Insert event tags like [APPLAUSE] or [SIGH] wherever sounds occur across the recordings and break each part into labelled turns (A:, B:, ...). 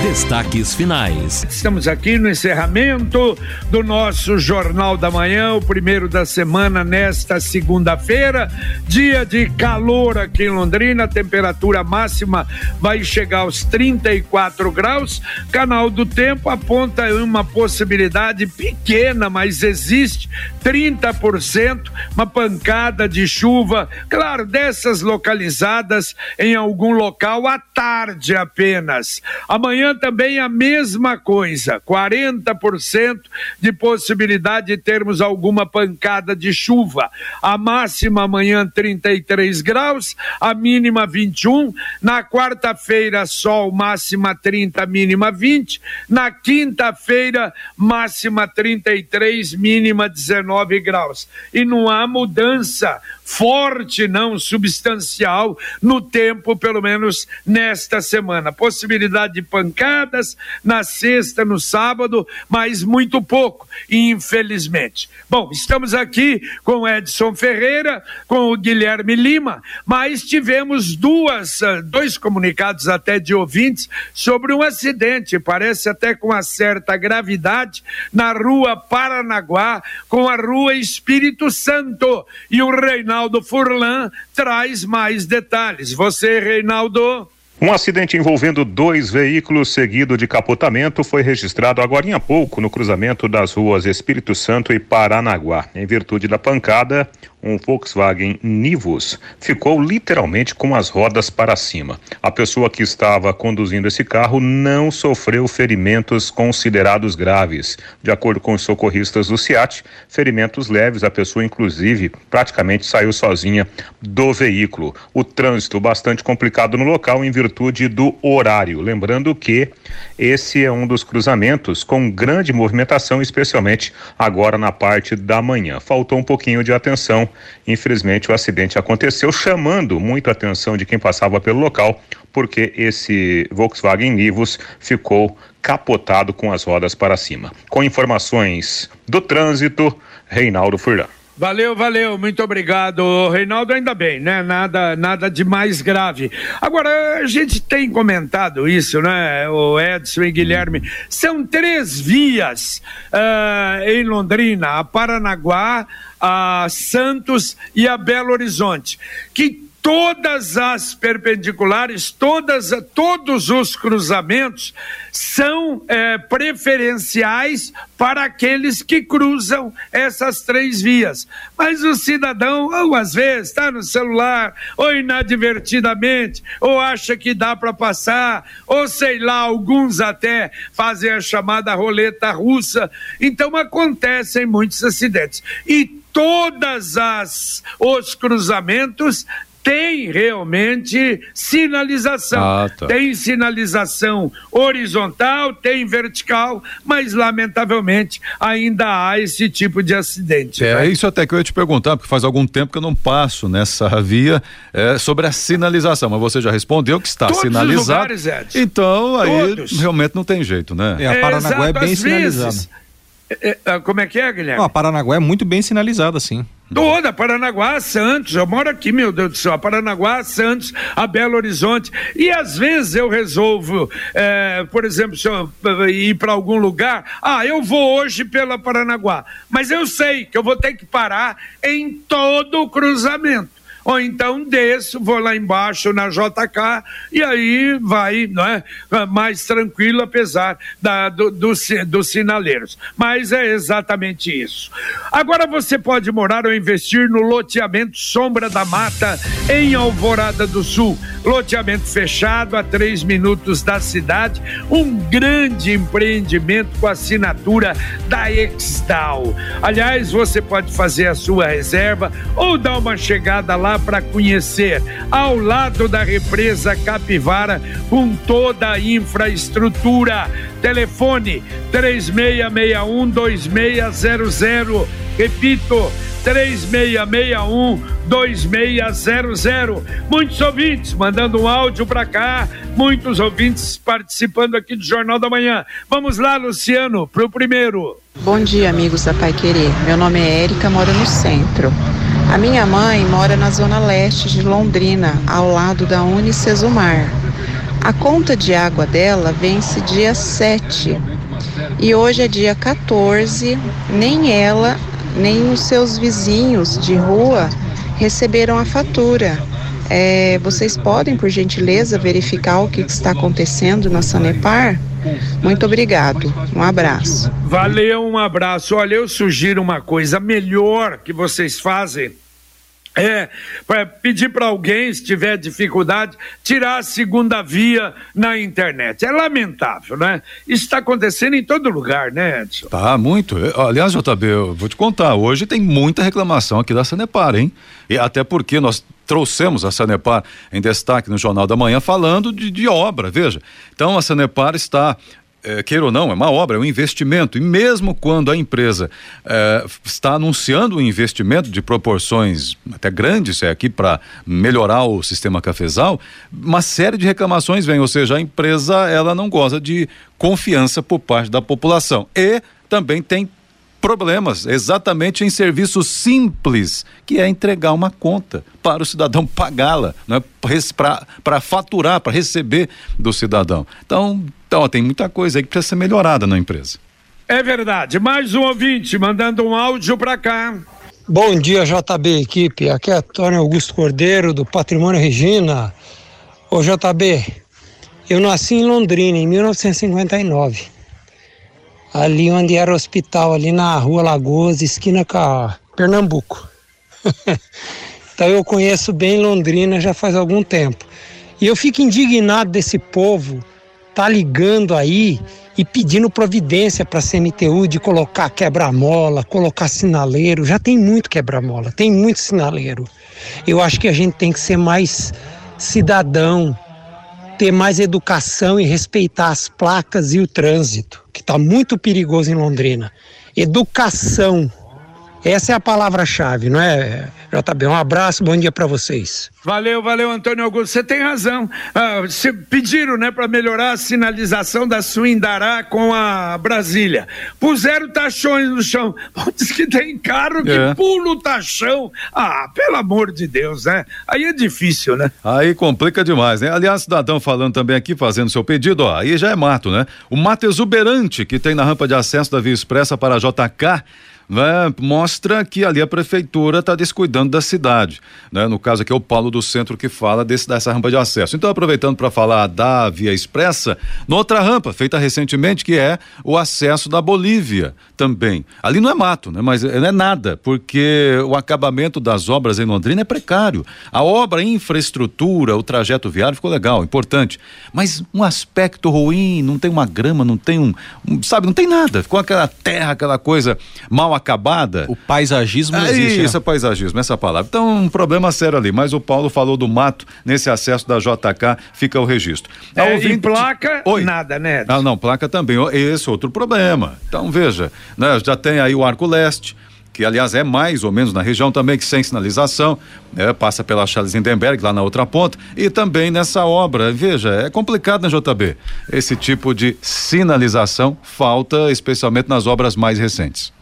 A: Destaques finais.
B: Estamos aqui no encerramento do nosso Jornal da Manhã, o primeiro da semana, nesta segunda-feira. Dia de calor aqui em Londrina, a temperatura máxima vai chegar aos 34 graus. Canal do Tempo aponta uma possibilidade pequena, mas existe 30%, uma pancada de chuva, claro, dessas localizadas em algum local à tarde apenas. Amanhã também a mesma coisa, 40% de possibilidade de termos alguma pancada de chuva. A máxima amanhã 33 graus, a mínima 21. Na quarta-feira, sol, máxima 30, mínima 20. Na quinta-feira, máxima 33, mínima 19 graus. E não há mudança forte, não substancial, no tempo, pelo menos nesta semana. Possibilidade de pancadas na sexta, no sábado, mas muito pouco, infelizmente. Bom, estamos aqui com Edson Ferreira, com o Guilherme Lima, mas tivemos duas, ah, dois comunicados até de ouvintes sobre um acidente, parece até com uma certa gravidade, na rua Paranaguá, com a rua Espírito Santo. E o Reinaldo Furlan traz mais detalhes. Você, Reinaldo.
C: Um acidente envolvendo dois veículos seguido de capotamento foi registrado agora há pouco no cruzamento das ruas Espírito Santo e Paranaguá. Em virtude da pancada, um Volkswagen Nivus ficou literalmente com as rodas para cima. A pessoa que estava conduzindo esse carro não sofreu ferimentos considerados graves. De acordo com os socorristas do SIAT, ferimentos leves, a pessoa inclusive praticamente saiu sozinha do veículo. O trânsito bastante complicado no local em virtude do horário. Lembrando que esse é um dos cruzamentos com grande movimentação, especialmente agora na parte da manhã. Faltou um pouquinho de atenção Infelizmente, o acidente aconteceu, chamando muito a atenção de quem passava pelo local, porque esse Volkswagen Nivus ficou capotado com as rodas para cima. Com informações do trânsito, Reinaldo Furlan.
B: Valeu, valeu, muito obrigado, Reinaldo. Ainda bem, né? Nada, nada de mais grave. Agora, a gente tem comentado isso, né? O Edson e Guilherme. São três vias uh, em Londrina: a Paranaguá, a Santos e a Belo Horizonte, que todas as perpendiculares, todas, todos os cruzamentos são é, preferenciais para aqueles que cruzam essas três vias. Mas o cidadão, ou às vezes, está no celular, ou inadvertidamente, ou acha que dá para passar, ou sei lá, alguns até fazem a chamada roleta russa. Então acontecem muitos acidentes. E todas as os cruzamentos tem realmente sinalização. Ah, tá. Tem sinalização horizontal, tem vertical, mas lamentavelmente ainda há esse tipo de acidente.
D: É né? isso até que eu ia te perguntar, porque faz algum tempo que eu não passo nessa via é, sobre a sinalização, mas você já respondeu que está Todos sinalizado. Os lugares, Então aí Todos. realmente não tem jeito, né?
E: É, a Paranaguá é bem sinalizada.
B: É, é, como é que é, Guilherme? Não,
E: a Paranaguá é muito bem sinalizada, sim.
B: Toda, Paranaguá, Santos, eu moro aqui, meu Deus do céu, Paranaguá, Santos, a Belo Horizonte. E às vezes eu resolvo, é, por exemplo, se eu ir para algum lugar, ah, eu vou hoje pela Paranaguá, mas eu sei que eu vou ter que parar em todo o cruzamento ou então desço, vou lá embaixo na JK e aí vai, não é? Mais tranquilo, apesar da, do, do, dos sinaleiros. Mas é exatamente isso. Agora você pode morar ou investir no loteamento Sombra da Mata, em Alvorada do Sul. Loteamento fechado a três minutos da cidade, um grande empreendimento com assinatura da Exdal. Aliás, você pode fazer a sua reserva ou dar uma chegada lá para conhecer, ao lado da represa Capivara, com toda a infraestrutura. Telefone 3661 2600. Repito, 3661 2600. Muitos ouvintes mandando um áudio para cá, muitos ouvintes participando aqui do Jornal da Manhã. Vamos lá, Luciano, para o primeiro.
F: Bom dia, amigos da Pai Querer. Meu nome é Érica, moro no centro. A minha mãe mora na zona leste de Londrina, ao lado da Unicesumar. A conta de água dela vence dia 7 e hoje é dia 14, nem ela, nem os seus vizinhos de rua receberam a fatura. É, vocês podem, por gentileza, verificar o que está acontecendo na Sanepar? Muito obrigado. Um abraço.
B: Valeu, um abraço. Olha, eu sugiro uma coisa melhor que vocês fazem é, para pedir para alguém, se tiver dificuldade, tirar a segunda via na internet. É lamentável, né? Isso está acontecendo em todo lugar, né, Edson?
D: Tá, muito. Aliás, JB, eu vou te contar, hoje tem muita reclamação aqui da Sanepar, hein? E até porque nós trouxemos a Sanepar em destaque no Jornal da Manhã falando de, de obra, veja. Então a Sanepar está é, queira ou não, é uma obra, é um investimento. E mesmo quando a empresa é, está anunciando um investimento de proporções até grandes é aqui para melhorar o sistema cafezal, uma série de reclamações vem, ou seja, a empresa ela não goza de confiança por parte da população. E também tem problemas exatamente em serviços simples, que é entregar uma conta para o cidadão [LAUGHS] pagá-la, é para faturar, para receber do cidadão. Então, então, tem muita coisa aí que precisa ser melhorada na empresa.
B: É verdade. Mais um ouvinte mandando um áudio para cá.
G: Bom dia, JB equipe. Aqui é Antônio Augusto Cordeiro, do Patrimônio Regina. Ô, JB, eu nasci em Londrina em 1959. Ali onde era o hospital, ali na rua Lagoas, esquina com Pernambuco. [LAUGHS] então eu conheço bem Londrina já faz algum tempo. E eu fico indignado desse povo tá ligando aí e pedindo providência para a CMTU de colocar quebra-mola, colocar sinaleiro. Já tem muito quebra-mola, tem muito sinaleiro. Eu acho que a gente tem que ser mais cidadão, ter mais educação e respeitar as placas e o trânsito, que está muito perigoso em Londrina. Educação. Essa é a palavra-chave, não é, JB? Um abraço, bom dia para vocês.
B: Valeu, valeu, Antônio Augusto. Você tem razão. Ah, pediram, né, para melhorar a sinalização da Suindará com a Brasília. Puseram tachões no chão. [LAUGHS] Diz que tem carro que é. pula o tachão. Ah, pelo amor de Deus, né? Aí é difícil, né?
D: Aí complica demais, né? Aliás, cidadão falando também aqui, fazendo seu pedido, ó, aí já é mato, né? O mato exuberante que tem na rampa de acesso da Via Expressa para JK né, mostra que ali a prefeitura está descuidando da cidade. Né? No caso aqui é o Paulo do Centro que fala desse, dessa rampa de acesso. Então, aproveitando para falar da Via Expressa, noutra rampa feita recentemente, que é o acesso da Bolívia também. Ali não é mato, né? mas não é nada, porque o acabamento das obras em Londrina é precário. A obra, a infraestrutura, o trajeto viário ficou legal, importante. Mas um aspecto ruim, não tem uma grama, não tem um, um sabe, não tem nada. Ficou aquela terra, aquela coisa mal acabada.
E: O paisagismo
D: é existe. Isso, é paisagismo, essa palavra. Então, um problema sério ali. Mas o Paulo falou do mato, nesse acesso da JK, fica o registro.
B: É, ouvinte... placa, Oi. nada, né?
D: Ah, não, placa também. Esse é outro problema. Então, veja, né, já tem aí o Arco Leste, que aliás é mais ou menos na região também que sem sinalização, né, passa pela Charles Lindenberg lá na outra ponta e também nessa obra, veja, é complicado na né, JB. Esse tipo de sinalização falta especialmente nas obras mais recentes.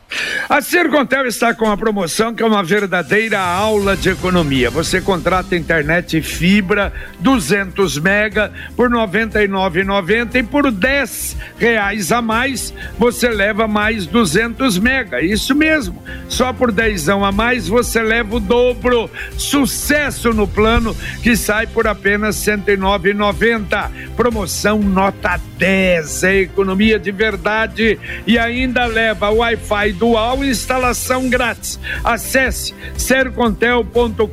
B: A Sercontel está com a promoção que é uma verdadeira aula de economia. Você contrata internet fibra 200 mega por 99,90 e por 10 reais a mais você leva mais 200 mega. Isso mesmo. Só por 10 a mais você leva o dobro. Sucesso no plano que sai por apenas 109,90. Promoção nota 10. É economia de verdade e ainda leva Wi-Fi dual instalação grátis. Acesse sercontel.com.br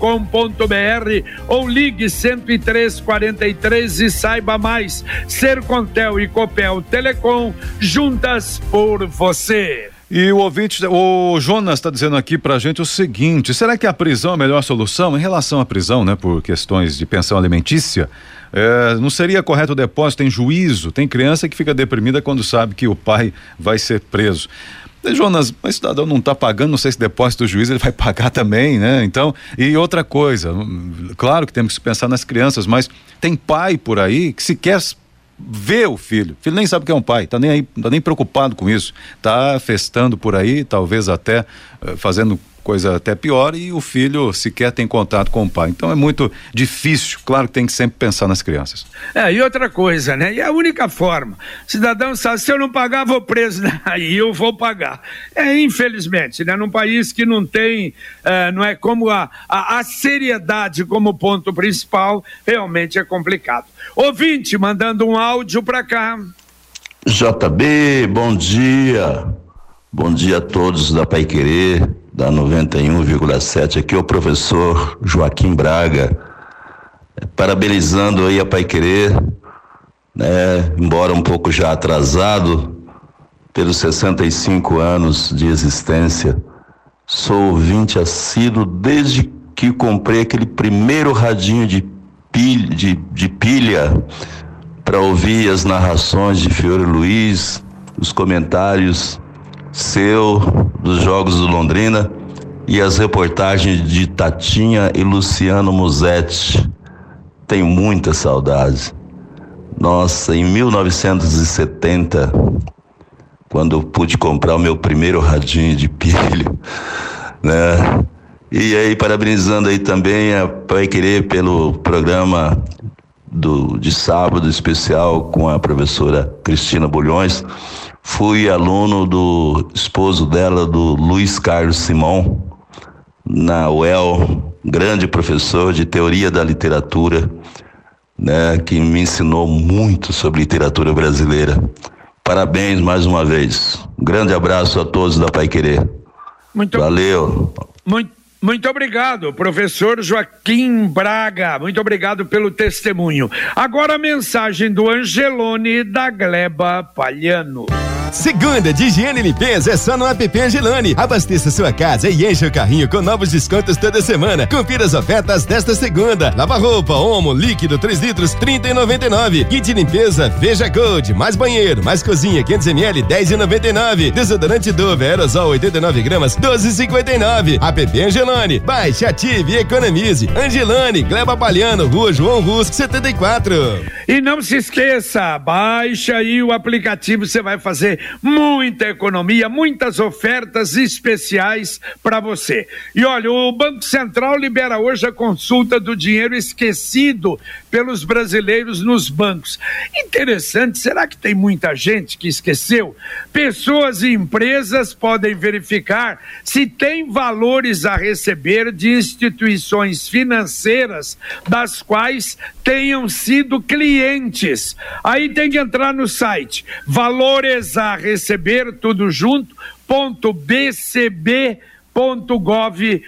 B: ou ligue 10343 e saiba mais. Sercontel e Copel Telecom juntas por você.
D: E o ouvinte, o Jonas está dizendo aqui para a gente o seguinte: será que a prisão é a melhor solução? Em relação à prisão, né, por questões de pensão alimentícia, é, não seria correto o depósito em juízo? Tem criança que fica deprimida quando sabe que o pai vai ser preso. Jonas, mas o cidadão não está pagando, não sei se depósito do juiz ele vai [LAUGHS] pagar também, né? Então, e outra coisa, claro que temos que pensar nas crianças, mas tem pai por aí que se quer ver o filho. O filho nem sabe que é um pai, tá nem aí, tá nem preocupado com isso. Tá festando por aí, talvez até uh, fazendo coisa até pior e o filho sequer tem contato com o pai. Então é muito difícil. Claro que tem que sempre pensar nas crianças.
B: É, e outra coisa, né? E a única forma, cidadão sabe, se eu não pagar, vou preso, né? [LAUGHS] aí eu vou pagar. É, infelizmente, né? Num país que não tem, uh, não é como a, a, a seriedade como ponto principal, realmente é complicado. Ouvinte, mandando um áudio para cá.
H: JB, bom dia. Bom dia a todos da Pai Querer, da 91,7. Aqui é o professor Joaquim Braga. Parabenizando aí a Pai Querer, né? Embora um pouco já atrasado, pelos 65 anos de existência. Sou ouvinte assíduo desde que comprei aquele primeiro radinho de pilha, de, de pilha para ouvir as narrações de Fiore Luiz, os comentários seu dos jogos do Londrina e as reportagens de Tatinha e Luciano Musetti. Tenho muita saudade. Nossa, em 1970, quando eu pude comprar o meu primeiro radinho de pilha, [LAUGHS] né? E aí, parabenizando aí também a Pai Querer pelo programa do, de sábado especial com a professora Cristina Bulhões. Fui aluno do esposo dela, do Luiz Carlos Simão, na UEL, grande professor de teoria da literatura, né, que me ensinou muito sobre literatura brasileira. Parabéns mais uma vez. Um grande abraço a todos da Pai Querer.
B: Muito
H: Valeu.
B: Muito muito obrigado, professor Joaquim Braga. Muito obrigado pelo testemunho. Agora a mensagem do Angelone da Gleba Palhano.
I: Segunda de higiene e limpeza é só no app Angelone. Abasteça sua casa e encha o carrinho com novos descontos toda semana. Confira as ofertas desta segunda. Lava roupa, Omo, líquido 3 litros, 30,99. Kit de limpeza, Veja Gold, mais banheiro, mais cozinha, 500 ml, 10,99. Desodorante Dove, aerosol 89 gramas, 12,59. App Angelone. Baixe, ative e economize. Angelone, Gleba Palhano, Rua João Rus, 74.
B: E não se esqueça, baixa aí o aplicativo, você vai fazer muita economia, muitas ofertas especiais para você. E olha, o Banco Central libera hoje a consulta do dinheiro esquecido pelos brasileiros nos bancos. Interessante, será que tem muita gente que esqueceu? Pessoas e empresas podem verificar se tem valores a receber de instituições financeiras das quais tenham sido clientes. Aí tem que entrar no site valores a receber tudo junto ponto bcb .gov.br,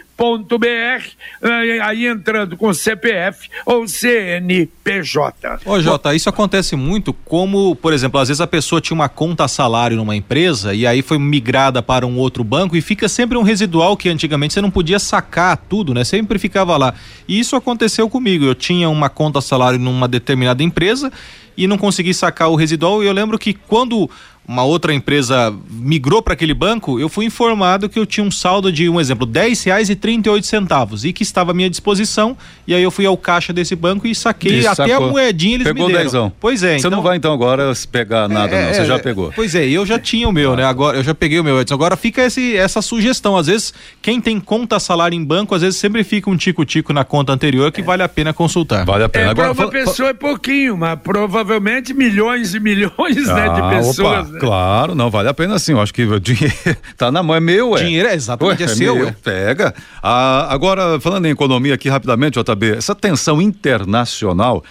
B: eh, aí entrando com CPF ou CNPJ.
E: Ô Jota, isso acontece muito como, por exemplo, às vezes a pessoa tinha uma conta salário numa empresa e aí foi migrada para um outro banco e fica sempre um residual que antigamente você não podia sacar tudo, né? Sempre ficava lá. E isso aconteceu comigo. Eu tinha uma conta salário numa determinada empresa e não consegui sacar o residual e eu lembro que quando uma outra empresa migrou para aquele banco, eu fui informado que eu tinha um saldo de, um exemplo, dez reais e trinta e oito centavos e que estava à minha disposição e aí eu fui ao caixa desse banco e saquei até sacou. a moedinha eles
D: pegou
E: me deram.
D: Dezão.
E: Pois é.
D: Você então... não vai então agora pegar nada é, não, você é, já pegou.
E: Pois é, eu já tinha o meu, ah. né? Agora eu já peguei o meu, Edson. Agora fica esse, essa sugestão, às vezes quem tem conta salário em banco, às vezes sempre fica um tico-tico na conta anterior que é. vale a pena consultar.
D: Vale a pena.
B: É,
D: agora
B: uma fala, pessoa é pouquinho, mas provavelmente milhões e milhões, ah, né, de pessoas.
D: Opa,
B: né?
D: Claro, não vale a pena sim. Eu acho que o dinheiro [LAUGHS] tá na mão, é meu, é.
E: Dinheiro é exatamente, Ué, é, é seu, meu, é.
D: Pega. Ah, agora, falando em economia aqui rapidamente, JB, essa tensão internacional,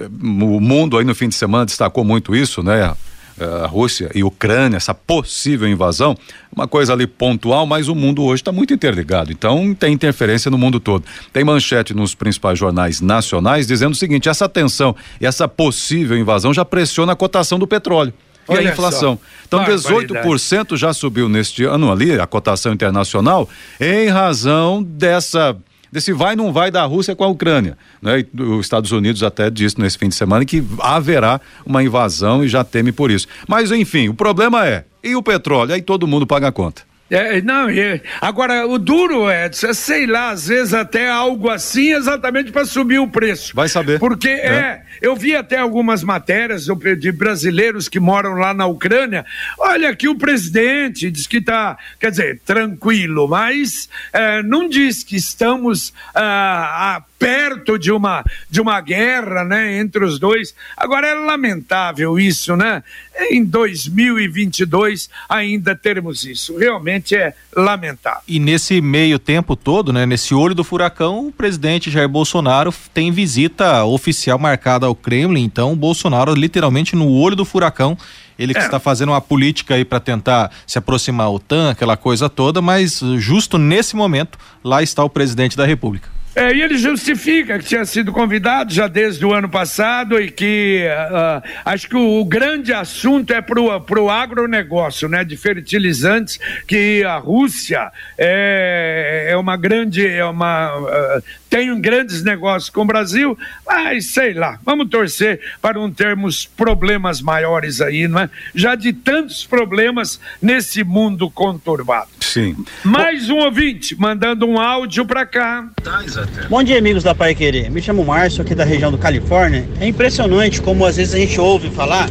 D: o mundo aí no fim de semana destacou muito isso, né? a Rússia e Ucrânia, essa possível invasão, uma coisa ali pontual, mas o mundo hoje está muito interligado. Então tem interferência no mundo todo. Tem manchete nos principais jornais nacionais dizendo o seguinte: essa tensão e essa possível invasão já pressiona a cotação do petróleo e Olha a inflação. Só. Então, 18% já subiu neste ano ali, a cotação internacional, em razão dessa desse vai não vai da Rússia com a Ucrânia. Né? E os Estados Unidos até disse nesse fim de semana que haverá uma invasão e já teme por isso. Mas, enfim, o problema é, e o petróleo? Aí todo mundo paga a conta.
B: É, não, é, agora o duro é, sei lá, às vezes até algo assim exatamente para subir o preço.
D: Vai saber.
B: Porque é, é Eu vi até algumas matérias de brasileiros que moram lá na Ucrânia. Olha, que o presidente diz que está, quer dizer, tranquilo, mas é, não diz que estamos ah, perto de uma, de uma guerra né, entre os dois. Agora é lamentável isso, né? Em 2022 ainda termos isso. Realmente é lamentável.
E: E nesse meio tempo todo, né, nesse olho do furacão, o presidente Jair Bolsonaro tem visita oficial marcada ao Kremlin. Então, o Bolsonaro literalmente no olho do furacão. Ele que é. está fazendo uma política aí para tentar se aproximar da OTAN, aquela coisa toda, mas justo nesse momento, lá está o presidente da República.
B: É, e ele justifica que tinha sido convidado já desde o ano passado e que uh, acho que o, o, grande assunto é para o agronegócio, né, de fertilizantes, que a Rússia é, é uma grande, é uma, uh, tem grandes negócios com o Brasil, mas sei lá, vamos torcer para não termos problemas maiores aí, não é? Já de tantos problemas nesse mundo conturbado.
D: Sim.
B: Mais um ouvinte mandando um áudio para cá. Tá,
J: Bom dia, amigos da Pai Querer. Me chamo Márcio, aqui da região do Califórnia. É impressionante como às vezes a gente ouve falar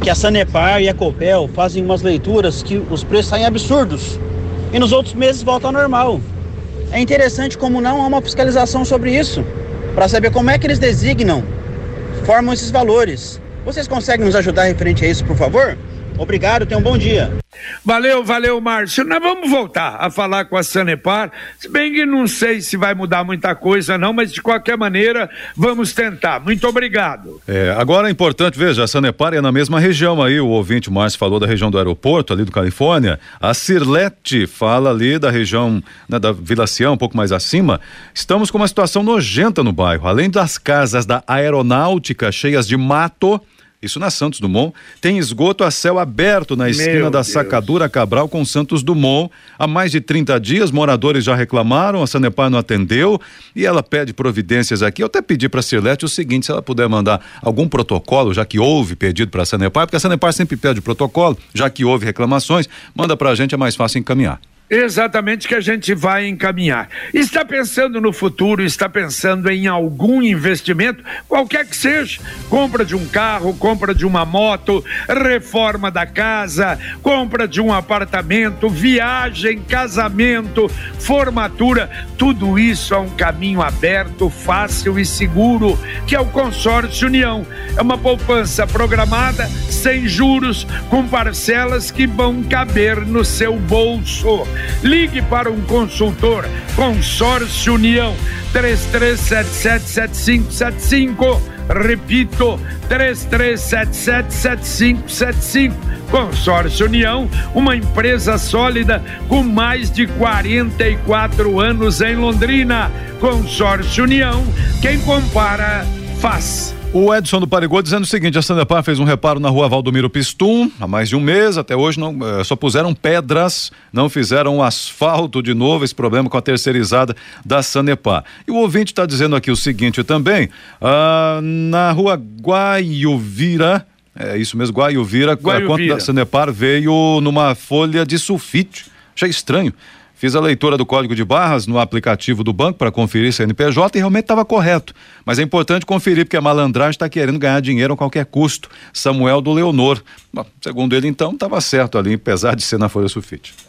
J: que a Sanepar e a Copel fazem umas leituras que os preços saem absurdos e nos outros meses voltam ao normal. É interessante como não há uma fiscalização sobre isso, para saber como é que eles designam, formam esses valores. Vocês conseguem nos ajudar referente a isso, por favor? Obrigado, tenha um bom dia.
B: Valeu, valeu, Márcio. Nós vamos voltar a falar com a Sanepar, se bem que não sei se vai mudar muita coisa, não, mas de qualquer maneira, vamos tentar. Muito obrigado.
D: É, agora é importante, veja, a Sanepar é na mesma região aí, o ouvinte Márcio falou da região do aeroporto, ali do Califórnia. A Cirlete fala ali da região né, da Vila Sião, um pouco mais acima. Estamos com uma situação nojenta no bairro. Além das casas da aeronáutica cheias de mato isso na Santos Dumont, tem esgoto a céu aberto na esquina Meu da Deus. Sacadura Cabral com Santos Dumont. Há mais de 30 dias, moradores já reclamaram, a Sanepar não atendeu e ela pede providências aqui. Eu até pedi para a Cirlete o seguinte: se ela puder mandar algum protocolo, já que houve pedido para a Sanepar, porque a Sanepar sempre pede protocolo, já que houve reclamações, manda para a gente, é mais fácil encaminhar.
B: Exatamente que a gente vai encaminhar. Está pensando no futuro, está pensando em algum investimento, qualquer que seja, compra de um carro, compra de uma moto, reforma da casa, compra de um apartamento, viagem, casamento, formatura, tudo isso é um caminho aberto, fácil e seguro, que é o Consórcio União. É uma poupança programada, sem juros, com parcelas que vão caber no seu bolso. Ligue para um consultor. Consórcio União 33777575. Repito, 33777575. Consórcio União, uma empresa sólida com mais de 44 anos em Londrina. Consórcio União, quem compara, faz.
D: O Edson do Parigô dizendo o seguinte: a Sandepar fez um reparo na rua Valdomiro Pistum há mais de um mês, até hoje não, eh, só puseram pedras, não fizeram asfalto de novo, esse problema com a terceirizada da Sanepar. E o ouvinte está dizendo aqui o seguinte também: ah, na rua Guaiuvira, é isso mesmo, Guaiuvira, Guaiuvira. a conta da Sanepar veio numa folha de sulfite. Achei estranho. Fiz a leitura do código de barras no aplicativo do banco para conferir CNPJ e realmente estava correto. Mas é importante conferir porque a malandragem está querendo ganhar dinheiro a qualquer custo. Samuel do Leonor. Bom, segundo ele, então, estava certo ali, apesar de ser na folha sulfite.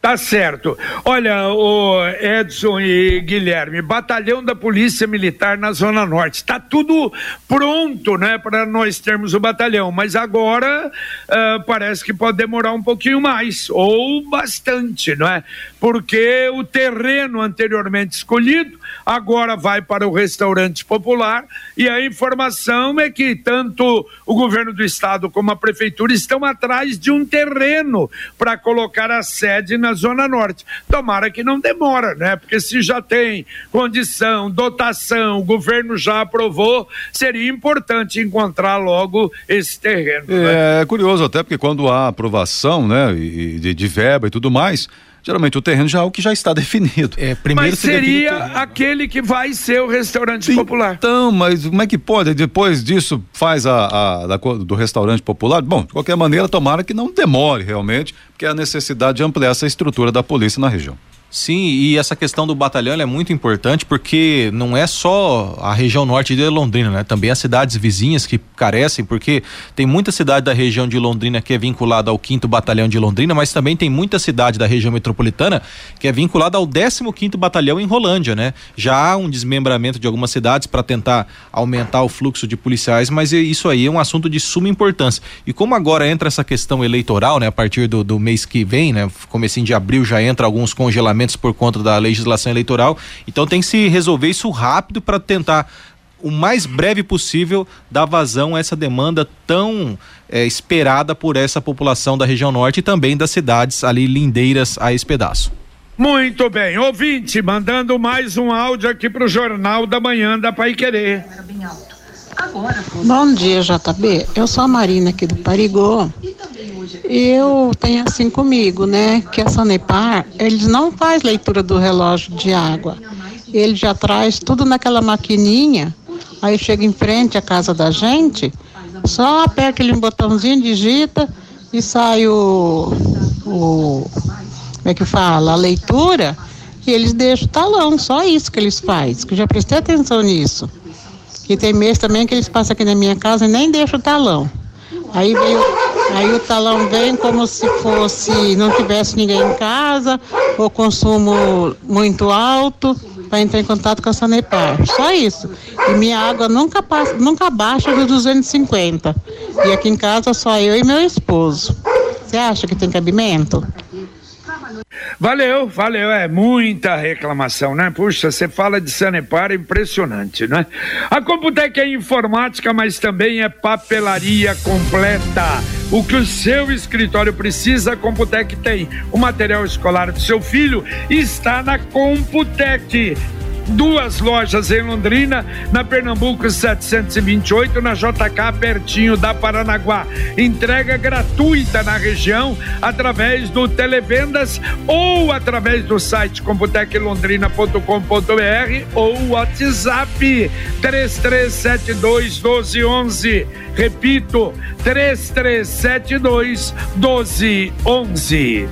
B: Tá certo. Olha, o Edson e Guilherme, batalhão da Polícia Militar na Zona Norte. Está tudo pronto, né, para nós termos o batalhão, mas agora uh, parece que pode demorar um pouquinho mais, ou bastante, não é? Porque o terreno anteriormente escolhido agora vai para o restaurante popular e a informação é que tanto o governo do estado como a prefeitura estão atrás de um terreno para colocar a sede na Zona Norte. Tomara que não demora, né? Porque se já tem condição, dotação, o governo já aprovou, seria importante encontrar logo esse terreno.
D: É, né? é curioso até porque quando há aprovação, né, de, de verba e tudo mais, Geralmente o terreno já é o que já está [LAUGHS] definido.
B: É, primeiro mas seria aquele que vai ser o restaurante
D: Sim,
B: popular.
D: Então, mas como é que pode? Depois disso faz a, a, a, do restaurante popular? Bom, de qualquer maneira, tomara que não demore realmente, porque há necessidade de ampliar essa estrutura da polícia na região.
E: Sim, e essa questão do batalhão é muito importante porque não é só a região norte de Londrina, né? Também as cidades vizinhas que carecem, porque tem muita cidade da região de Londrina que é vinculada ao 5 Batalhão de Londrina, mas também tem muita cidade da região metropolitana que é vinculada ao 15 Batalhão em Rolândia, né? Já há um desmembramento de algumas cidades para tentar aumentar o fluxo de policiais, mas isso aí é um assunto de suma importância. E como agora entra essa questão eleitoral, né? A partir do, do mês que vem, né? Comecinho de abril já entra alguns congelamentos por conta da legislação eleitoral. Então tem que se resolver isso rápido para tentar o mais breve possível dar vazão a essa demanda tão é, esperada por essa população da região norte e também das cidades ali lindeiras a esse pedaço.
B: Muito bem, ouvinte, mandando mais um áudio aqui para o Jornal da Manhã da Pai Querer.
F: Bom dia, JB. Eu sou a Marina aqui do Parigô. Eu tenho assim comigo, né? Que a Sanepar, eles não faz leitura do relógio de água. Ele já traz tudo naquela maquininha. Aí chega em frente à casa da gente, só aperta aquele botãozinho, digita e sai o, o como é que fala? A leitura e eles deixam o talão, só isso que eles fazem, que eu já prestei atenção nisso. E tem mês também que eles passam aqui na minha casa e nem deixam o talão. Aí, veio, aí o talão vem como se fosse, não tivesse ninguém em casa, ou consumo muito alto, para entrar em contato com a Sanepar. Só isso. E minha água nunca, passa, nunca baixa dos 250. E aqui em casa só eu e meu esposo. Você acha que tem cabimento?
B: Valeu, valeu, é muita reclamação, né? Puxa, você fala de Sanepar, é impressionante, né? A Computec é informática, mas também é papelaria completa. O que o seu escritório precisa, a Computec tem. O material escolar do seu filho está na Computec duas lojas em Londrina, na Pernambuco 728, na JK, pertinho da Paranaguá. Entrega gratuita na região através do Televendas ou através do site computeclondrina.com.br ou WhatsApp 3372 1211. Repito, 3372 1211.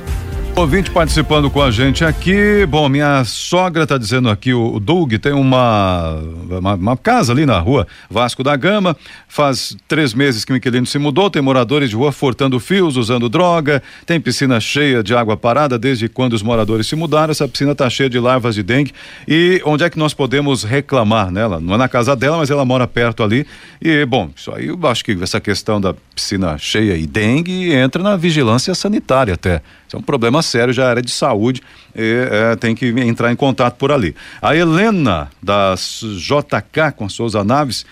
D: Ouvinte participando com a gente aqui. Bom, minha sogra está dizendo aqui, o Doug tem uma, uma, uma, casa ali na rua Vasco da Gama. Faz três meses que o inquilino se mudou. Tem moradores de rua furtando fios, usando droga. Tem piscina cheia de água parada desde quando os moradores se mudaram. Essa piscina está cheia de larvas de dengue. E onde é que nós podemos reclamar nela? Não é na casa dela, mas ela mora perto ali. E, bom, isso aí eu acho que essa questão da piscina cheia e dengue entra na vigilância sanitária até. Isso é um problema sério, já era de saúde, e, é, tem que entrar em contato por ali. A Helena, das JK, com as Souza Naves,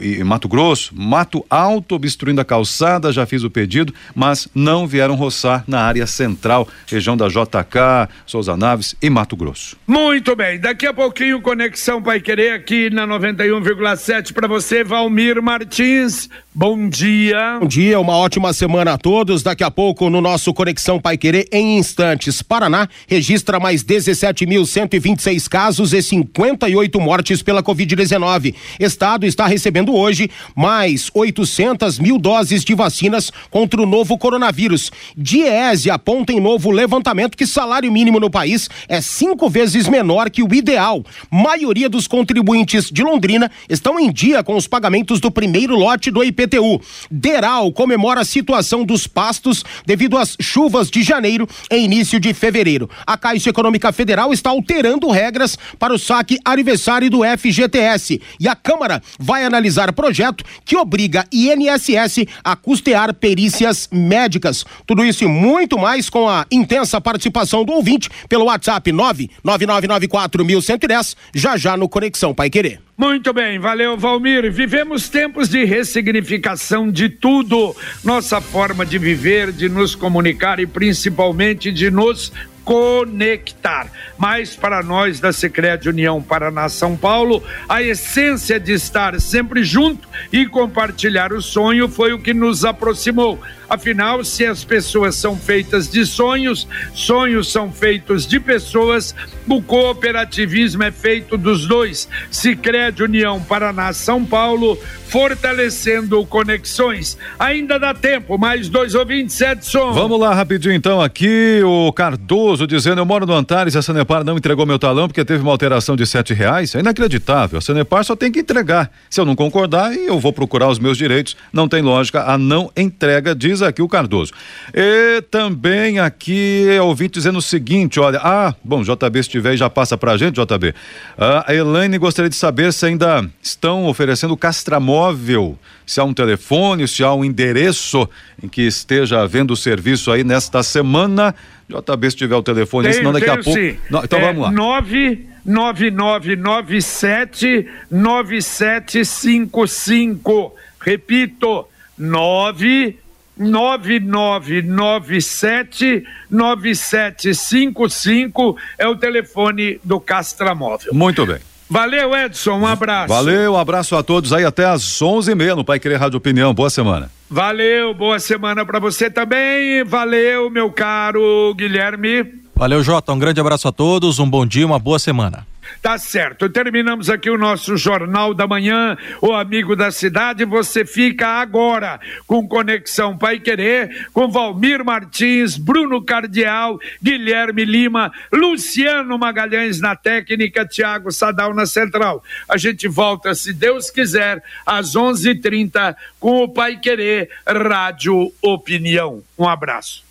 D: em Mato Grosso, mato alto obstruindo a calçada, já fiz o pedido, mas não vieram roçar na área central, região da JK, Souza Naves e Mato Grosso.
B: Muito bem, daqui a pouquinho Conexão Pai Querer aqui na 91,7 para você, Valmir Martins. Bom dia.
K: Bom dia, uma ótima semana a todos. Daqui a pouco no nosso Conexão Pai Querer em instantes. Paraná registra mais 17.126 casos e 58 mortes pela Covid-19. Estado está recebendo hoje mais 800 mil doses de vacinas contra o novo coronavírus. Diese aponta em novo levantamento que salário mínimo no país é cinco vezes menor que o ideal. Maioria dos contribuintes de Londrina estão em dia com os pagamentos do primeiro lote do IP IPTU. Deral comemora a situação dos pastos devido às chuvas de janeiro e início de fevereiro. A Caixa Econômica Federal está alterando regras para o saque aniversário do FGTS e a Câmara vai analisar projeto que obriga INSS a custear perícias médicas. Tudo isso e muito mais com a intensa participação do ouvinte pelo WhatsApp 999941110, já já no Conexão Pai Querer.
B: Muito bem, valeu Valmir. Vivemos tempos de ressignificação de tudo, nossa forma de viver, de nos comunicar e principalmente de nos conectar. Mas para nós da Secreta União Paraná São Paulo, a essência de estar sempre junto e compartilhar o sonho foi o que nos aproximou. Afinal, se as pessoas são feitas de sonhos, sonhos são feitos de pessoas, o cooperativismo é feito dos dois. Sicredi União Paraná São Paulo, fortalecendo conexões. Ainda dá tempo, mais dois ouvintes, Edson.
D: Vamos lá rapidinho então aqui, o Cardoso Dizendo, eu moro no Antares, a Sanepar não entregou meu talão porque teve uma alteração de sete reais. É inacreditável. A Sanepar só tem que entregar. Se eu não concordar, eu vou procurar os meus direitos. Não tem lógica a não entrega, diz aqui o Cardoso. E também aqui é ouvinte dizendo o seguinte, olha, ah, bom, JB se tiver já passa pra gente, JB. Ah, a Elaine gostaria de saber se ainda estão oferecendo castramóvel, se há um telefone, se há um endereço em que esteja havendo o serviço aí nesta semana. JB, se tiver o telefone,
B: Tenho,
D: senão daqui a pouco.
B: sim.
D: Não, então
B: é
D: vamos lá.
B: 99997 9755. Repito, 99997 9755 é o telefone do Castramóvel.
D: Muito bem.
B: Valeu, Edson, um abraço.
D: Valeu, um abraço a todos aí até às onze e meia no Pai Querer Rádio Opinião. Boa semana.
B: Valeu, boa semana para você também. Valeu, meu caro Guilherme.
E: Valeu, Jota. Um grande abraço a todos, um bom dia, uma boa semana.
B: Tá certo. Terminamos aqui o nosso Jornal da Manhã, o amigo da cidade. Você fica agora com Conexão Pai Querer, com Valmir Martins, Bruno Cardial, Guilherme Lima, Luciano Magalhães na técnica, Tiago Sadal na central. A gente volta, se Deus quiser, às 11:30 com o Pai Querer Rádio Opinião. Um abraço.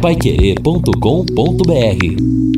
A: Paiquerê.com.br